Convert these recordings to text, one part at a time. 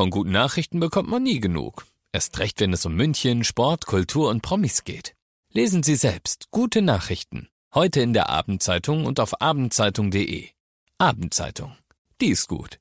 Von guten Nachrichten bekommt man nie genug. Erst recht, wenn es um München, Sport, Kultur und Promis geht. Lesen Sie selbst gute Nachrichten. Heute in der Abendzeitung und auf abendzeitung.de. Abendzeitung. Die ist gut.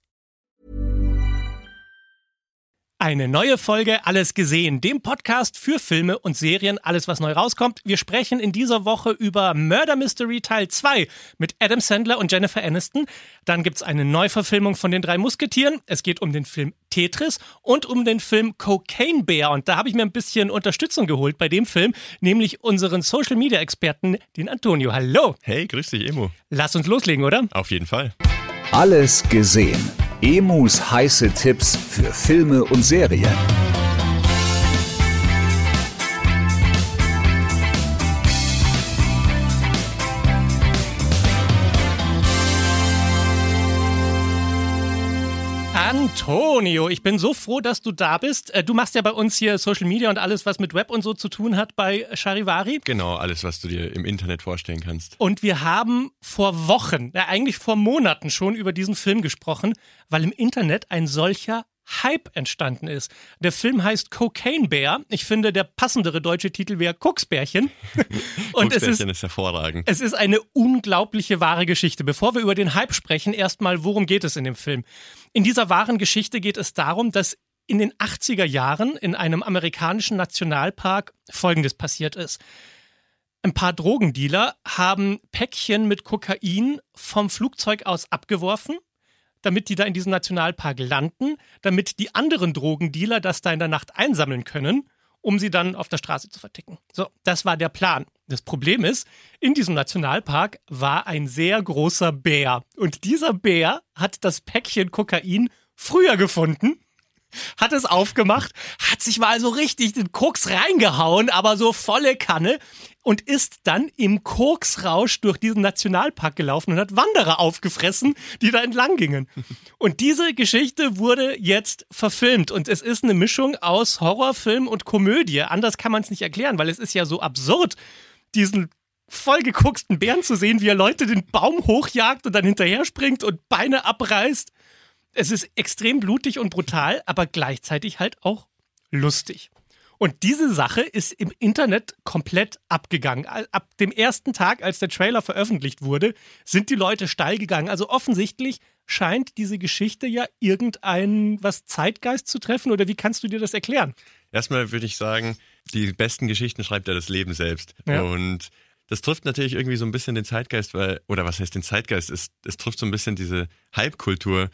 Eine neue Folge Alles gesehen, dem Podcast für Filme und Serien, alles was neu rauskommt. Wir sprechen in dieser Woche über Murder Mystery Teil 2 mit Adam Sandler und Jennifer Aniston. Dann gibt's eine Neuverfilmung von den drei Musketieren. Es geht um den Film Tetris und um den Film Cocaine Bear. Und da habe ich mir ein bisschen Unterstützung geholt bei dem Film, nämlich unseren Social Media Experten, den Antonio. Hallo. Hey, grüß dich, Emo. Lass uns loslegen, oder? Auf jeden Fall. Alles gesehen. Emus heiße Tipps für Filme und Serien. Antonio, ich bin so froh, dass du da bist. Äh, Du machst ja bei uns hier Social Media und alles, was mit Web und so zu tun hat bei Charivari. Genau, alles, was du dir im Internet vorstellen kannst. Und wir haben vor Wochen, ja eigentlich vor Monaten schon über diesen Film gesprochen, weil im Internet ein solcher Hype entstanden ist. Der Film heißt Cocaine Bear. Ich finde, der passendere deutsche Titel wäre Koksbärchen. Und es ist, ist hervorragend. es ist eine unglaubliche wahre Geschichte. Bevor wir über den Hype sprechen, erstmal, worum geht es in dem Film? In dieser wahren Geschichte geht es darum, dass in den 80er Jahren in einem amerikanischen Nationalpark Folgendes passiert ist. Ein paar Drogendealer haben Päckchen mit Kokain vom Flugzeug aus abgeworfen, damit die da in diesem Nationalpark landen, damit die anderen Drogendealer das da in der Nacht einsammeln können, um sie dann auf der Straße zu verticken. So, das war der Plan. Das Problem ist, in diesem Nationalpark war ein sehr großer Bär. Und dieser Bär hat das Päckchen Kokain früher gefunden hat es aufgemacht, hat sich mal so richtig den Koks reingehauen, aber so volle Kanne und ist dann im Koksrausch durch diesen Nationalpark gelaufen und hat Wanderer aufgefressen, die da entlang gingen. Und diese Geschichte wurde jetzt verfilmt und es ist eine Mischung aus Horrorfilm und Komödie. Anders kann man es nicht erklären, weil es ist ja so absurd, diesen vollgekoksten Bären zu sehen, wie er Leute den Baum hochjagt und dann hinterher springt und Beine abreißt. Es ist extrem blutig und brutal, aber gleichzeitig halt auch lustig. Und diese Sache ist im Internet komplett abgegangen. Ab dem ersten Tag, als der Trailer veröffentlicht wurde, sind die Leute steil gegangen. Also offensichtlich scheint diese Geschichte ja irgendein was Zeitgeist zu treffen. Oder wie kannst du dir das erklären? Erstmal würde ich sagen, die besten Geschichten schreibt ja das Leben selbst. Ja. Und das trifft natürlich irgendwie so ein bisschen den Zeitgeist, weil, oder was heißt den Zeitgeist? Es, es trifft so ein bisschen diese Hype-Kultur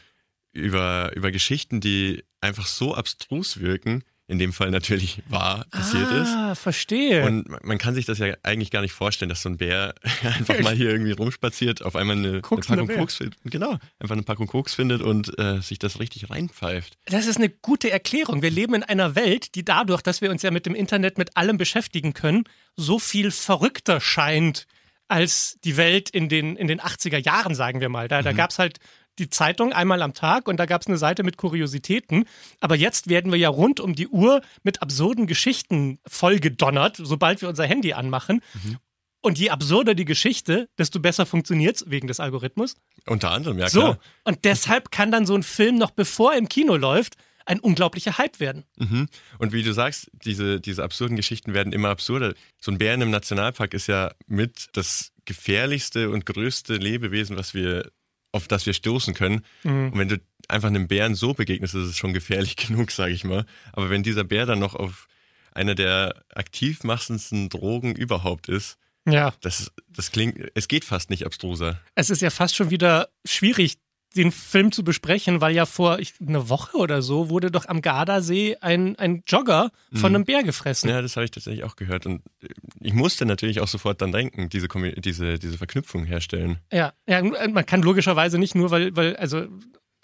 über, über Geschichten, die einfach so abstrus wirken, in dem Fall natürlich wahr passiert ist. ah, verstehe. Und man- kann sich das ja eigentlich gar nicht vorstellen, dass so ein Bär einfach mal hier irgendwie rumspaziert, auf einmal eine, eine Packung Bär. Koks findet. Genau, einfach eine Packung Koks findet und äh, sich das richtig reinpfeift. Das ist eine gute Erklärung. Wir leben in einer Welt, die dadurch, dass wir uns ja mit dem Internet mit allem beschäftigen können, so viel verrückter scheint als die Welt in den, in den 80er Jahren, sagen wir mal. Da, da gab es halt die Zeitung einmal am Tag und da gab es eine Seite mit Kuriositäten. Aber jetzt werden wir ja rund um die Uhr mit absurden Geschichten vollgedonnert, sobald wir unser Handy anmachen. Und je absurder die Geschichte, desto besser funktioniert wegen des Algorithmus. Unter anderem, ja So, klar. und deshalb kann dann so ein Film noch bevor er im Kino läuft, ein unglaublicher Hype werden. Mhm. Und wie du sagst, diese, diese absurden Geschichten werden immer absurder. So ein Bären im Nationalpark ist ja mit das gefährlichste und größte Lebewesen, was wir, auf das wir stoßen können. Mhm. Und wenn du einfach einem Bären so begegnest, ist es schon gefährlich genug, sage ich mal. Aber wenn dieser Bär dann noch auf einer der aktivmachendsten Drogen überhaupt ist, Ja, das, das klingt, es geht fast nicht abstruser. es ist ja fast schon wieder schwierig, den Film zu besprechen, weil ja vor ich, einer Woche oder so wurde doch am Gardasee ein, ein Jogger von einem Bär gefressen. Ja, das habe ich tatsächlich auch gehört. Und ich musste natürlich auch sofort dann denken, diese, diese, diese Verknüpfung herstellen. Ja, ja, man kann logischerweise nicht nur, weil, weil, also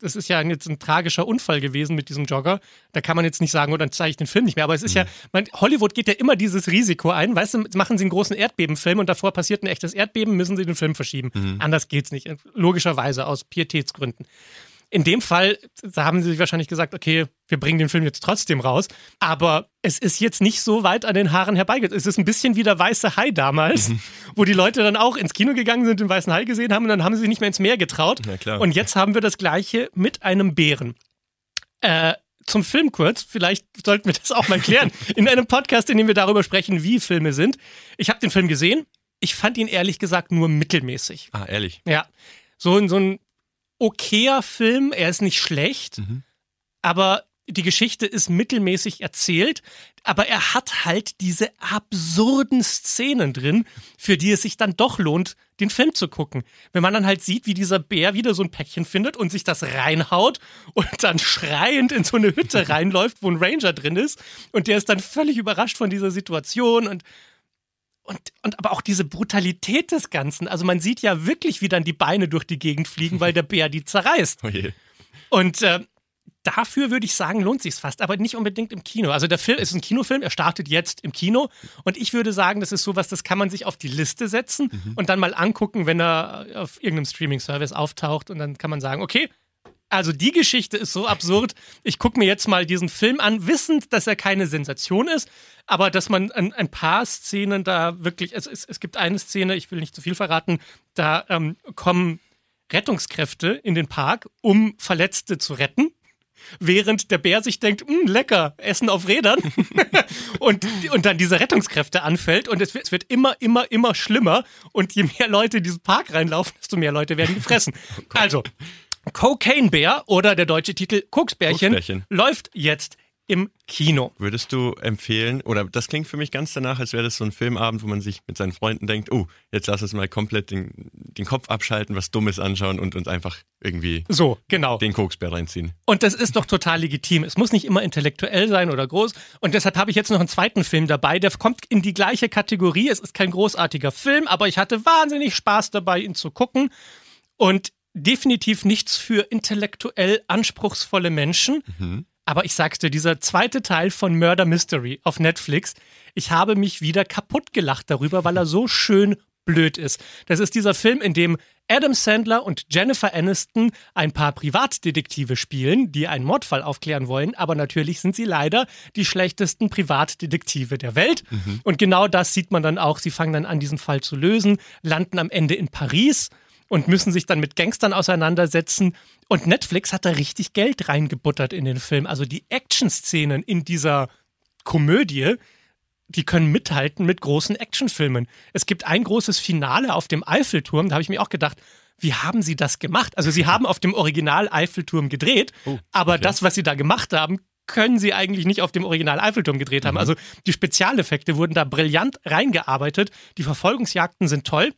das ist ja jetzt ein tragischer Unfall gewesen mit diesem Jogger. Da kann man jetzt nicht sagen, oh, dann zeige ich den Film nicht mehr. Aber es ist ja, man, Hollywood geht ja immer dieses Risiko ein. Weißt du, machen sie einen großen Erdbebenfilm und davor passiert ein echtes Erdbeben, müssen sie den Film verschieben. Anders geht's nicht. Logischerweise aus Pietätsgründen. In dem Fall haben sie sich wahrscheinlich gesagt, okay, wir bringen den Film jetzt trotzdem raus. Aber es ist jetzt nicht so weit an den Haaren herbeigeht. Es ist ein bisschen wie der Weiße Hai damals, wo die Leute dann auch ins Kino gegangen sind, den Weißen Hai gesehen haben und dann haben sie sich nicht mehr ins Meer getraut. Und jetzt haben wir das Gleiche mit einem Bären. Äh, zum Film kurz. Vielleicht sollten wir das auch mal klären. In einem Podcast, in dem wir darüber sprechen, wie Filme sind. Ich habe den Film gesehen. Ich fand ihn ehrlich gesagt nur mittelmäßig. Ah, ehrlich. Ja. So, ein- so ein okayer Film. Er ist nicht schlecht, Mhm. aber die Geschichte ist mittelmäßig erzählt. Aber er hat halt diese absurden Szenen drin, für die es sich dann doch lohnt, den Film zu gucken. Wenn man dann halt sieht, wie dieser Bär wieder so ein Päckchen findet und sich das reinhaut und dann schreiend in so eine Hütte reinläuft, wo ein Ranger drin ist und der ist dann völlig überrascht von dieser Situation und und, und aber auch diese Brutalität des Ganzen. Also man sieht ja wirklich, wie dann die Beine durch die Gegend fliegen, weil der Bär die zerreißt. Oh je. Und äh, dafür würde ich sagen, lohnt sich fast, aber nicht unbedingt im Kino. Also der Film ist ein Kinofilm, er startet jetzt im Kino und ich würde sagen, das ist sowas, das kann man sich auf die Liste setzen und dann mal angucken, wenn er auf irgendeinem Streaming-Service auftaucht und dann kann man sagen, okay, also die Geschichte ist so absurd. Ich gucke mir jetzt mal diesen Film an, wissend, dass er keine Sensation ist, aber dass man ein, ein paar Szenen da wirklich, es, es, es gibt eine Szene, ich will nicht zu viel verraten, da ähm, kommen Rettungskräfte in den Park, um Verletzte zu retten. Während der Bär sich denkt, "Hm, lecker, Essen auf Rädern. und, und dann diese Rettungskräfte anfällt und es wird, es wird immer, immer, immer schlimmer. Und je mehr Leute in diesen Park reinlaufen, desto mehr Leute werden gefressen. also, Cocaine Bär oder der deutsche Titel Koksbärchen, Koksbärchen. läuft jetzt im Kino. Würdest du empfehlen, oder das klingt für mich ganz danach, als wäre das so ein Filmabend, wo man sich mit seinen Freunden denkt, oh, jetzt lass uns mal komplett den, den Kopf abschalten, was Dummes anschauen und uns einfach irgendwie So, genau. den Koksbär reinziehen. Und das ist doch total legitim. Es muss nicht immer intellektuell sein oder groß. Und deshalb habe ich jetzt noch einen zweiten Film dabei, der kommt in die gleiche Kategorie. Es ist kein großartiger Film, aber ich hatte wahnsinnig Spaß dabei, ihn zu gucken. Und definitiv nichts für intellektuell anspruchsvolle Menschen. Aber ich sag's dir, dieser zweite Teil von Murder Mystery auf Netflix, ich habe mich wieder kaputt gelacht darüber, weil er so schön blöd ist. Das ist dieser Film, in dem Adam Sandler und Jennifer Aniston ein paar Privatdetektive spielen, die einen Mordfall aufklären wollen, aber natürlich sind sie leider die schlechtesten Privatdetektive der Welt. Und genau das sieht man dann auch. Sie fangen dann an, diesen Fall zu lösen, landen am Ende in Paris und müssen sich dann mit Gangstern auseinandersetzen. Und Netflix hat da richtig Geld reingebuttert in den Film. Also die Action-Szenen in dieser Komödie, die können mithalten mit großen Actionfilmen. Es gibt ein großes Finale auf dem Eiffelturm, da habe ich mir auch gedacht, wie haben sie das gemacht? Also sie haben auf dem Original Eiffelturm gedreht, aber das, was sie da gemacht haben, können sie eigentlich nicht auf dem Original Eiffelturm gedreht haben. Also die Spezialeffekte wurden da brillant reingearbeitet. Die Verfolgungsjagden sind toll.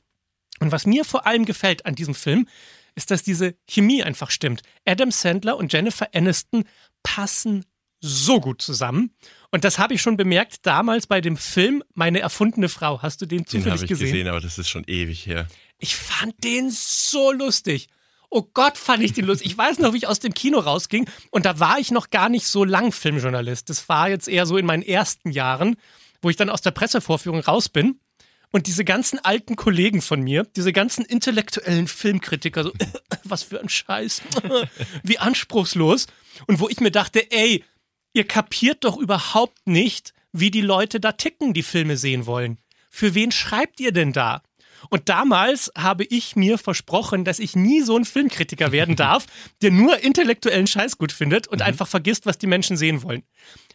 Und was mir vor allem gefällt an diesem Film, ist, dass diese Chemie einfach stimmt. Adam Sandler und Jennifer Aniston passen so gut zusammen. Und das habe ich schon bemerkt damals bei dem Film Meine erfundene Frau. Hast du den Den zufällig habe ich gesehen? gesehen, aber das ist schon ewig her. Ich fand den so lustig. Oh Gott, fand ich den lustig. Ich weiß noch, wie ich aus dem Kino rausging und da war ich noch gar nicht so lang Filmjournalist. Das war jetzt eher so in meinen ersten Jahren, wo ich dann aus der Pressevorführung raus bin. Und diese ganzen alten Kollegen von mir, diese ganzen intellektuellen Filmkritiker, so, was für ein Scheiß, wie anspruchslos. Und wo ich mir dachte, ey, ihr kapiert doch überhaupt nicht, wie die Leute da ticken, die Filme sehen wollen. Für wen schreibt ihr denn da? Und damals habe ich mir versprochen, dass ich nie so ein Filmkritiker werden darf, der nur intellektuellen Scheiß gut findet und einfach vergisst, was die Menschen sehen wollen.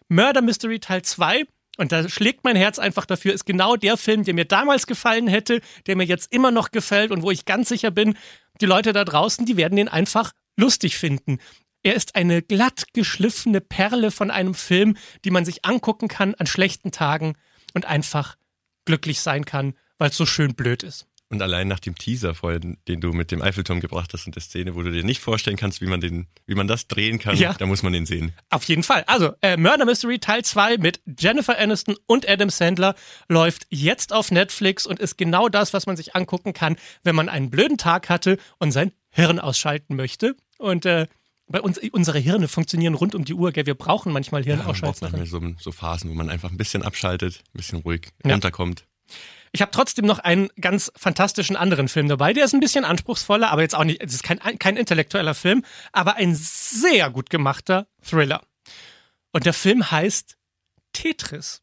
Murder Mystery Teil 2, und da schlägt mein Herz einfach dafür, ist genau der Film, der mir damals gefallen hätte, der mir jetzt immer noch gefällt und wo ich ganz sicher bin, die Leute da draußen, die werden den einfach lustig finden. Er ist eine glatt geschliffene Perle von einem Film, die man sich angucken kann an schlechten Tagen und einfach glücklich sein kann, weil es so schön blöd ist. Und allein nach dem Teaser vorhin, den du mit dem Eiffelturm gebracht hast und der Szene, wo du dir nicht vorstellen kannst, wie man den, wie man das drehen kann, Ja. da muss man den sehen. Auf jeden Fall. Also, äh, Murder Mystery Teil 2 mit Jennifer Aniston und Adam Sandler läuft jetzt auf Netflix und ist genau das, was man sich angucken kann, wenn man einen blöden Tag hatte und sein Hirn ausschalten möchte. Und äh, bei uns, unsere Hirne funktionieren rund um die Uhr, gell? Wir brauchen manchmal Ja, man braucht Hirnausschalten. manchmal so, so Phasen, wo man einfach ein bisschen abschaltet, ein bisschen ruhig Ja. runterkommt. Ich habe trotzdem noch einen ganz fantastischen anderen Film dabei. Der ist ein bisschen anspruchsvoller, aber jetzt auch nicht, es ist kein, kein intellektueller Film, aber ein sehr gut gemachter Thriller. Und der Film heißt Tetris.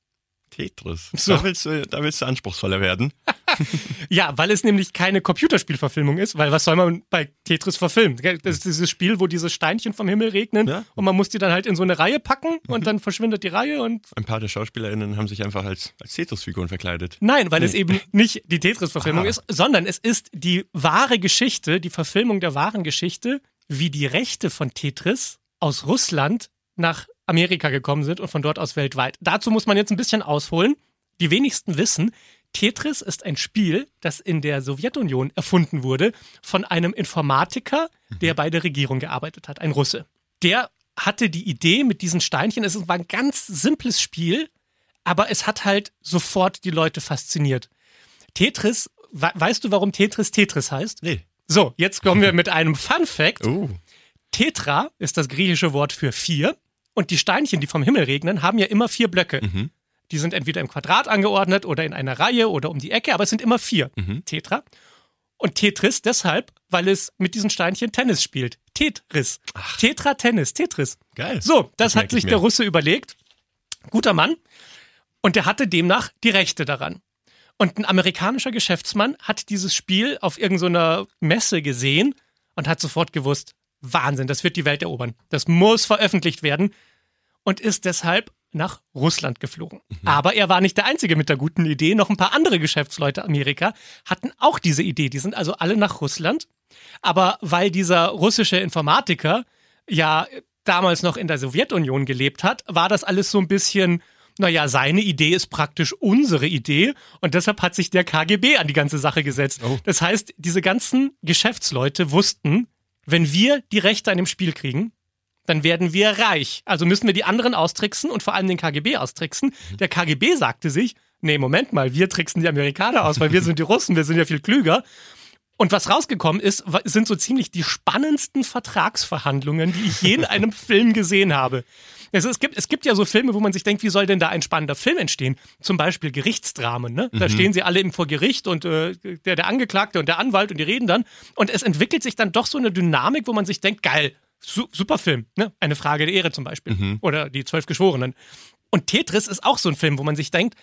Tetris. So. Da, willst du, da willst du anspruchsvoller werden. ja, weil es nämlich keine Computerspielverfilmung ist, weil was soll man bei Tetris verfilmen? Das ist dieses Spiel, wo diese Steinchen vom Himmel regnen Ja. und man muss die dann halt in so eine Reihe packen und dann verschwindet die Reihe und Ein paar der SchauspielerInnen haben sich einfach als, als Tetris-Figuren verkleidet. Nein, weil es eben nicht die Tetris-Verfilmung Ah. ist, sondern es ist die wahre Geschichte, die Verfilmung der wahren Geschichte, wie die Rechte von Tetris aus Russland nach Amerika gekommen sind und von dort aus weltweit. Dazu muss man jetzt ein bisschen ausholen. Die wenigsten wissen, Tetris ist ein Spiel, das in der Sowjetunion erfunden wurde von einem Informatiker, der bei der Regierung gearbeitet hat, ein Russe. Der hatte die Idee mit diesen Steinchen, es war ein ganz simples Spiel, aber es hat halt sofort die Leute fasziniert. Tetris, we weißt du, warum Tetris Tetris heißt? Nee. So, jetzt kommen wir mit einem Fun Fact. Oh. Tetra ist das griechische Wort für vier und die Steinchen, die vom Himmel regnen, haben ja immer vier Blöcke. Die sind entweder im Quadrat angeordnet oder in einer Reihe oder um die Ecke, aber es sind immer vier. Tetra. Und Tetris deshalb, weil es mit diesen Steinchen Tennis spielt. Tetris. Tetra Tennis, Tetris. Geil. So, das, merk hat ich sich der Russe überlegt. Guter Mann. Und der hatte demnach die Rechte daran. Und ein amerikanischer Geschäftsmann hat dieses Spiel auf irgendeiner Messe gesehen und hat sofort gewusst, Wahnsinn, das wird die Welt erobern. Das muss veröffentlicht werden und ist deshalb nach Russland geflogen. Aber er war nicht der Einzige mit der guten Idee. Noch ein paar andere Geschäftsleute Amerika hatten auch diese Idee. Die sind also alle nach Russland. Aber weil dieser russische Informatiker ja damals noch in der Sowjetunion gelebt hat, war das alles so ein bisschen, naja, seine Idee ist praktisch unsere Idee und deshalb hat sich der KGB an die ganze Sache gesetzt. Oh. Das heißt, diese ganzen Geschäftsleute wussten, wenn wir die Rechte an dem Spiel kriegen, dann werden wir reich. Also müssen wir die anderen austricksen und vor allem den KGB austricksen. Der KGB sagte sich, nee, Moment mal, wir tricksen die Amerikaner aus, weil wir sind die Russen, wir sind ja viel klüger. Und was rausgekommen ist, sind so ziemlich die spannendsten Vertragsverhandlungen, die ich je in einem Film gesehen habe. Also es, gibt, es gibt ja so Filme, wo man sich denkt, wie soll denn da ein spannender Film entstehen? Zum Beispiel Gerichtsdramen. Ne? Da stehen sie alle im vor Gericht und äh, der, der Angeklagte und der Anwalt und die reden dann. Und es entwickelt sich dann doch so eine Dynamik, wo man sich denkt, geil, su super Film. Ne? Eine Frage der Ehre zum Beispiel. Oder die Zwölf Geschworenen. Und Tetris ist auch so ein Film, wo man sich denkt,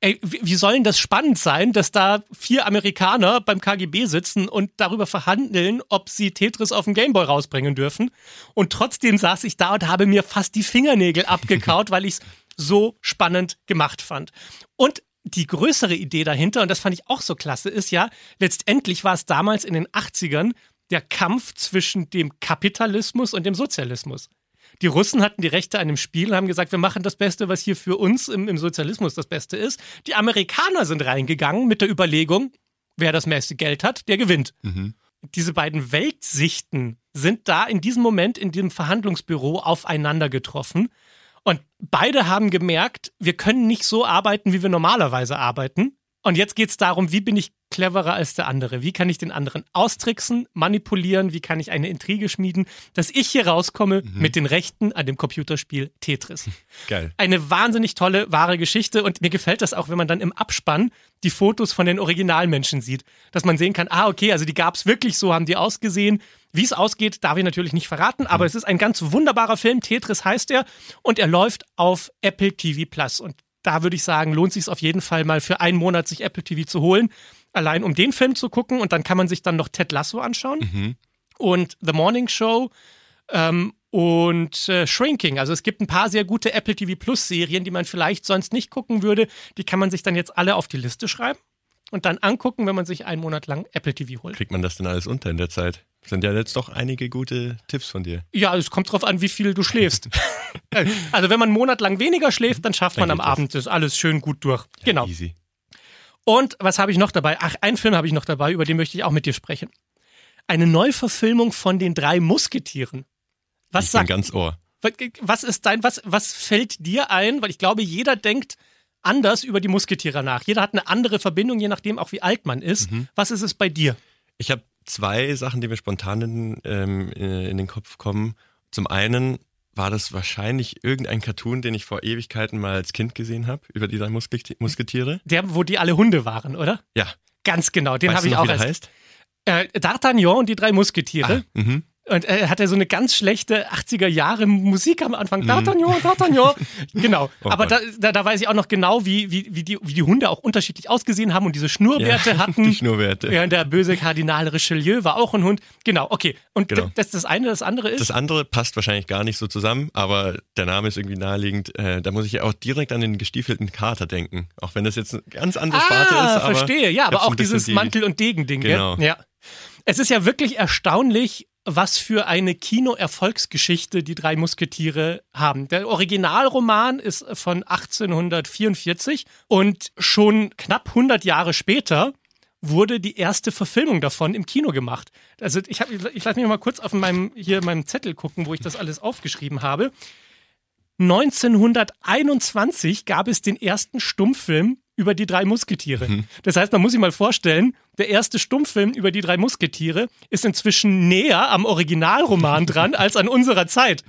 Ey, wie wie soll denn das spannend sein, dass da vier Amerikaner beim KGB sitzen und darüber verhandeln, ob sie Tetris auf dem Gameboy rausbringen dürfen? Und trotzdem saß ich da und habe mir fast die Fingernägel abgekaut, weil ich es so spannend gemacht fand. Und die größere Idee dahinter, und das fand ich auch so klasse, ist ja, letztendlich war es damals in den 80ern der Kampf zwischen dem Kapitalismus und dem Sozialismus. Die Russen hatten die Rechte an dem Spiel und haben gesagt, wir machen das Beste, was hier für uns im, im Sozialismus das Beste ist. Die Amerikaner sind reingegangen mit der Überlegung, wer das meiste Geld hat, der gewinnt. Diese beiden Weltsichten sind da in diesem Moment in dem Verhandlungsbüro aufeinander getroffen. Und beide haben gemerkt, wir können nicht so arbeiten, wie wir normalerweise arbeiten. Und jetzt geht es darum, wie bin ich cleverer als der andere? Wie kann ich den anderen austricksen, manipulieren? Wie kann ich eine Intrige schmieden, dass ich hier rauskomme mit den Rechten an dem Computerspiel Tetris? Geil. Eine wahnsinnig tolle, wahre Geschichte und mir gefällt das auch, wenn man dann im Abspann die Fotos von den Originalmenschen sieht. Dass man sehen kann, ah, okay, also die gab es wirklich, so haben die ausgesehen. Wie es ausgeht, darf ich natürlich nicht verraten, aber es ist ein ganz wunderbarer Film. Tetris heißt er und er läuft auf Apple TV Plus. Und da würde ich sagen, lohnt sich auf jeden Fall mal für einen Monat sich Apple TV zu holen. Allein um den Film zu gucken und dann kann man sich dann noch Ted Lasso anschauen und The Morning Show ähm, und äh, Shrinking. Also es gibt ein paar sehr gute Apple TV Plus Serien, die man vielleicht sonst nicht gucken würde. Die kann man sich dann jetzt alle auf die Liste schreiben und dann angucken, wenn man sich einen Monat lang Apple TV holt. Kriegt man das denn alles unter in der Zeit? Sind ja jetzt doch einige gute Tipps von dir. Ja, es kommt drauf an, wie viel du schläfst. also wenn man einen Monat lang weniger schläft, dann schafft Dann man am das. Abend das alles schön gut durch. Genau. Easy. Und was habe ich noch dabei? Ach, einen Film habe ich noch dabei, über den möchte ich auch mit dir sprechen. Eine Neuverfilmung von den drei Musketieren. Was ich bin sagt ganz Ohr. Was- Was ist dein, was, was fällt dir ein? Weil ich glaube, jeder denkt anders über die Musketiere nach. Jeder hat eine andere Verbindung, je nachdem auch wie alt man ist. Mhm. Was ist es bei dir? Ich habe zwei Sachen, die mir spontan in, ähm, äh, in den Kopf kommen. Zum einen war das wahrscheinlich irgendein Cartoon, den ich vor Ewigkeiten mal als Kind gesehen habe, über die drei Musketi- Musketiere. Der, wo die alle Hunde waren, oder? Ja. Ganz genau, den habe ich auch wie der als heißt? äh, D'Artagnan und die drei Musketiere. Ah, mhm. Und er hatte so eine ganz schlechte 80er Jahre Musik am Anfang. D'Artagnan, D'Artagnan. Genau. Oh Aber da, da, da weiß ich auch noch genau, wie, wie, wie, die, wie die Hunde auch unterschiedlich ausgesehen haben und diese Schnurrbärte Ja, hatten. die Schnurrbärte. Ja, der böse Kardinal Richelieu war auch ein Hund. Genau, okay. Und Genau. das ist das eine, das andere ist. Das andere passt wahrscheinlich gar nicht so zusammen, aber der Name ist irgendwie naheliegend. Äh, da muss ich ja auch direkt an den gestiefelten Kater denken. Auch wenn das jetzt eine ganz andere Sparte ist. Aber Ah, verstehe. Ja, aber auch dieses die- Mantel- und Degen-Ding. Genau. Gell? Ja. Es ist ja wirklich erstaunlich, was für eine Kino-Erfolgsgeschichte die drei Musketiere haben. Der Originalroman ist von 1844 und schon knapp 100 Jahre später wurde die erste Verfilmung davon im Kino gemacht. Also ich, ich lasse mich mal kurz auf meinem, hier meinem Zettel gucken, wo ich das alles aufgeschrieben habe. 1921 gab es den ersten Stummfilm über die drei Musketiere. Das heißt, man muss sich mal vorstellen, der erste Stummfilm über die drei Musketiere ist inzwischen näher am Originalroman dran als an unserer Zeit.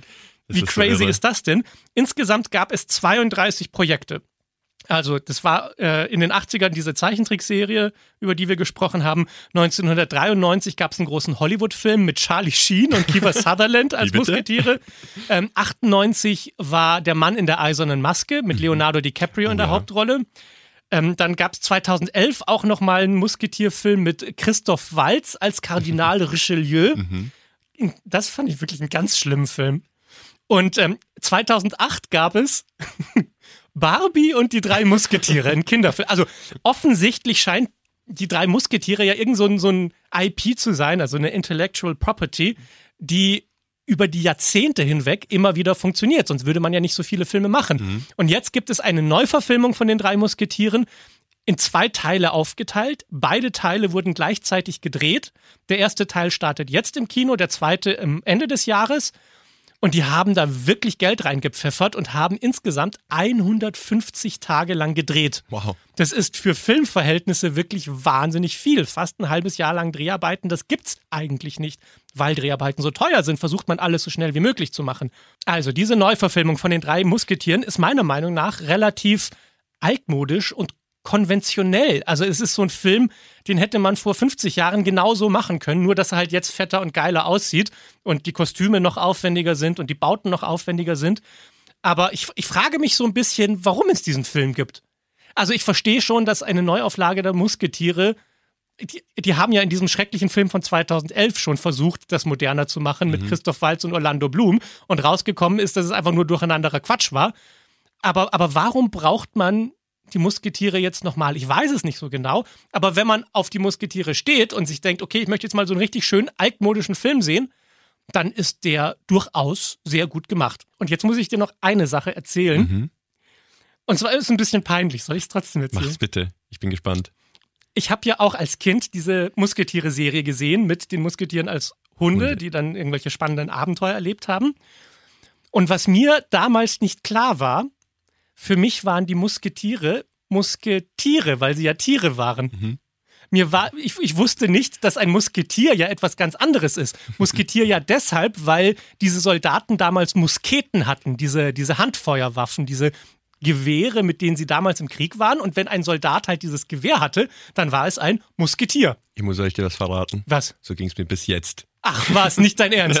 Das Wie ist crazy irre. ist das denn? Insgesamt gab es 32 Projekte. Also, das war äh, in den 80ern diese Zeichentrickserie, über die wir gesprochen haben. 1993 gab es einen großen Hollywood-Film mit Charlie Sheen und Kiefer Sutherland als? Musketiere. Ähm, 98 war Der Mann in der eisernen Maske mit Leonardo DiCaprio in der ja. Hauptrolle. Ähm, dann gab es 2011 auch noch mal einen Musketierfilm mit Christoph Waltz als Kardinal Richelieu. Das fand ich wirklich einen ganz schlimmen Film. Und ähm, 2008 gab es Barbie und die drei Musketiere, ein Kinderfilm. Also offensichtlich scheint die drei Musketiere ja irgend so ein, so ein IP zu sein, also eine Intellectual Property, die über die Jahrzehnte hinweg immer wieder funktioniert. Sonst würde man ja nicht so viele Filme machen. Und jetzt gibt es eine Neuverfilmung von den drei Musketieren in zwei Teile aufgeteilt. Beide Teile wurden gleichzeitig gedreht. Der erste Teil startet jetzt im Kino, der zweite am Ende des Jahres. Und die haben da wirklich Geld reingepfeffert und haben insgesamt 150 Tage lang gedreht. Wow. Das ist für Filmverhältnisse wirklich wahnsinnig viel. Fast ein halbes Jahr lang Dreharbeiten, das gibt's eigentlich nicht. Weil Dreharbeiten so teuer sind, versucht man alles so schnell wie möglich zu machen. Also diese Neuverfilmung von den drei Musketieren ist meiner Meinung nach relativ altmodisch und konventionell. Also es ist so ein Film, den hätte man vor 50 Jahren genauso machen können, nur dass er halt jetzt fetter und geiler aussieht und die Kostüme noch aufwendiger sind und die Bauten noch aufwendiger sind. Aber ich, ich frage mich so ein bisschen, warum es diesen Film gibt. Also ich verstehe schon, dass eine Neuauflage der Musketiere, die, die haben ja in diesem schrecklichen Film von 2011 schon versucht, das moderner zu machen mit Christoph Waltz und Orlando Bloom und rausgekommen ist, dass es einfach nur durcheinanderer Quatsch war. Aber, aber warum braucht man die Musketiere jetzt nochmal? Ich weiß es nicht so genau, aber wenn man auf die Musketiere steht und sich denkt, okay, ich möchte jetzt mal so einen richtig schönen altmodischen Film sehen, dann ist der durchaus sehr gut gemacht. Und jetzt muss ich dir noch eine Sache erzählen. Mhm. Und zwar ist es ein bisschen peinlich, soll ich es trotzdem erzählen? Mach's bitte. Ich bin gespannt. Ich habe ja auch als Kind diese Musketiere-Serie gesehen mit den Musketieren als Hunde, Hunde. die dann irgendwelche spannenden Abenteuer erlebt haben. Und was mir damals nicht klar war, für mich waren die Musketiere Musketiere, weil sie ja Tiere waren. Mir war, ich, ich wusste nicht, dass ein Musketier ja etwas ganz anderes ist. Musketier ja deshalb, weil diese Soldaten damals Musketen hatten, diese, diese Handfeuerwaffen, diese Gewehre, mit denen sie damals im Krieg waren. Und wenn ein Soldat halt dieses Gewehr hatte, dann war es ein Musketier. Ich muss euch dir was verraten. Was? So ging's mir bis jetzt. Ach, war es nicht dein Ernst?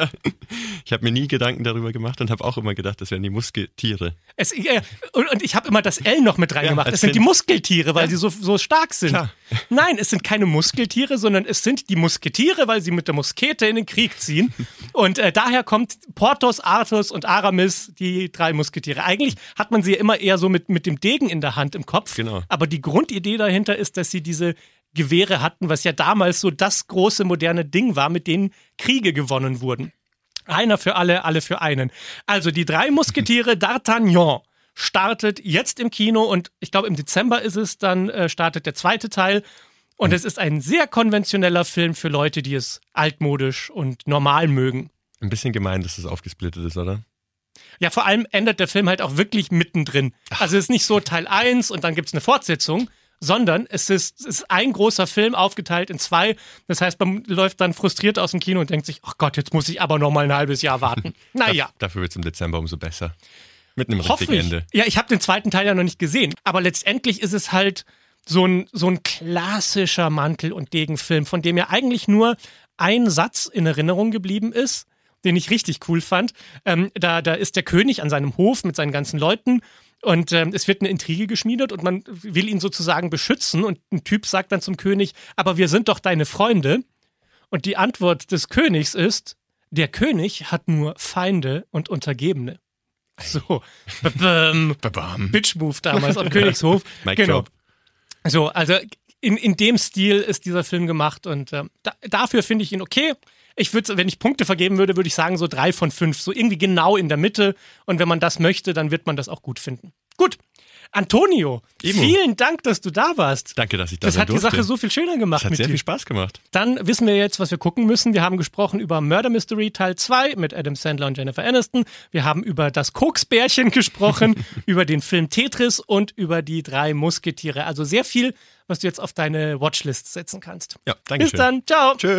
Ich habe mir nie Gedanken darüber gemacht und habe auch immer gedacht, das wären die Musketiere. Es, äh, und, und ich habe immer das L noch mit reingemacht. Ja, es sind die. Muskeltiere, weil Ja. sie so, so stark sind. Klar. Nein, es sind keine Muskeltiere, sondern es sind die Musketiere, weil sie mit der Muskete in den Krieg ziehen. Und äh, daher kommt Porthos, Arthus und Aramis, die drei Musketiere. Eigentlich hat man sie ja immer eher so mit, mit dem Degen in der Hand im Kopf. Genau. Aber die Grundidee dahinter ist, dass sie diese Gewehre hatten, was ja damals so das große moderne Ding war, mit denen Kriege gewonnen wurden. Einer für alle, alle für einen. Also die drei Musketiere D'Artagnan startet jetzt im Kino und ich glaube im Dezember ist es, dann äh, startet der zweite Teil. Und es ist ein sehr konventioneller Film für Leute, die es altmodisch und normal mögen. Ein bisschen gemein, dass das aufgesplittet ist, oder? Ja, vor allem endet der Film halt auch wirklich mittendrin. Also es ist nicht so Teil 1 und dann gibt's eine Fortsetzung, sondern es ist, es ist ein großer Film aufgeteilt in zwei. Das heißt, man läuft dann frustriert aus dem Kino und denkt sich, ach Gott, jetzt muss ich aber noch mal ein halbes Jahr warten. Naja. Dafür wird's im Dezember umso besser. Mit einem richtigen ich. Ende. Ja, ich habe den zweiten Teil ja noch nicht gesehen. Aber letztendlich ist es halt so ein, so ein klassischer Mantel- und Degenfilm, von dem ja eigentlich nur ein Satz in Erinnerung geblieben ist. den ich richtig cool fand. Ähm, da, da ist der König an seinem Hof mit seinen ganzen Leuten und ähm, es wird eine Intrige geschmiedet und man will ihn sozusagen beschützen. Und ein Typ sagt dann zum König, aber wir sind doch deine Freunde. Und die Antwort des Königs ist, der König hat nur Feinde und Untergebene. So, Bitch-Move damals am Königshof. Mike genau. So, also in, in dem Stil ist dieser Film gemacht und ähm, da, dafür finde ich ihn okay. Ich würde, wenn ich Punkte vergeben würde, würde ich sagen so drei von fünf, so irgendwie genau in der Mitte. Und wenn man das möchte, dann wird man das auch gut finden. Gut. Antonio, Emo. vielen Dank, dass du da warst. Danke, dass ich da Das sein hat die durfte. Sache so viel schöner gemacht Das hat mit sehr dir. viel Spaß gemacht. Dann wissen wir jetzt, was wir gucken müssen. Wir haben gesprochen über Murder Mystery Teil 2 mit Adam Sandler und Jennifer Aniston. Wir haben über das Koksbärchen gesprochen, über den Film Tetris und über die drei Musketiere. Also sehr viel, was du jetzt auf deine Watchlist setzen kannst. Ja, danke Bis dann. Ciao. Tschö.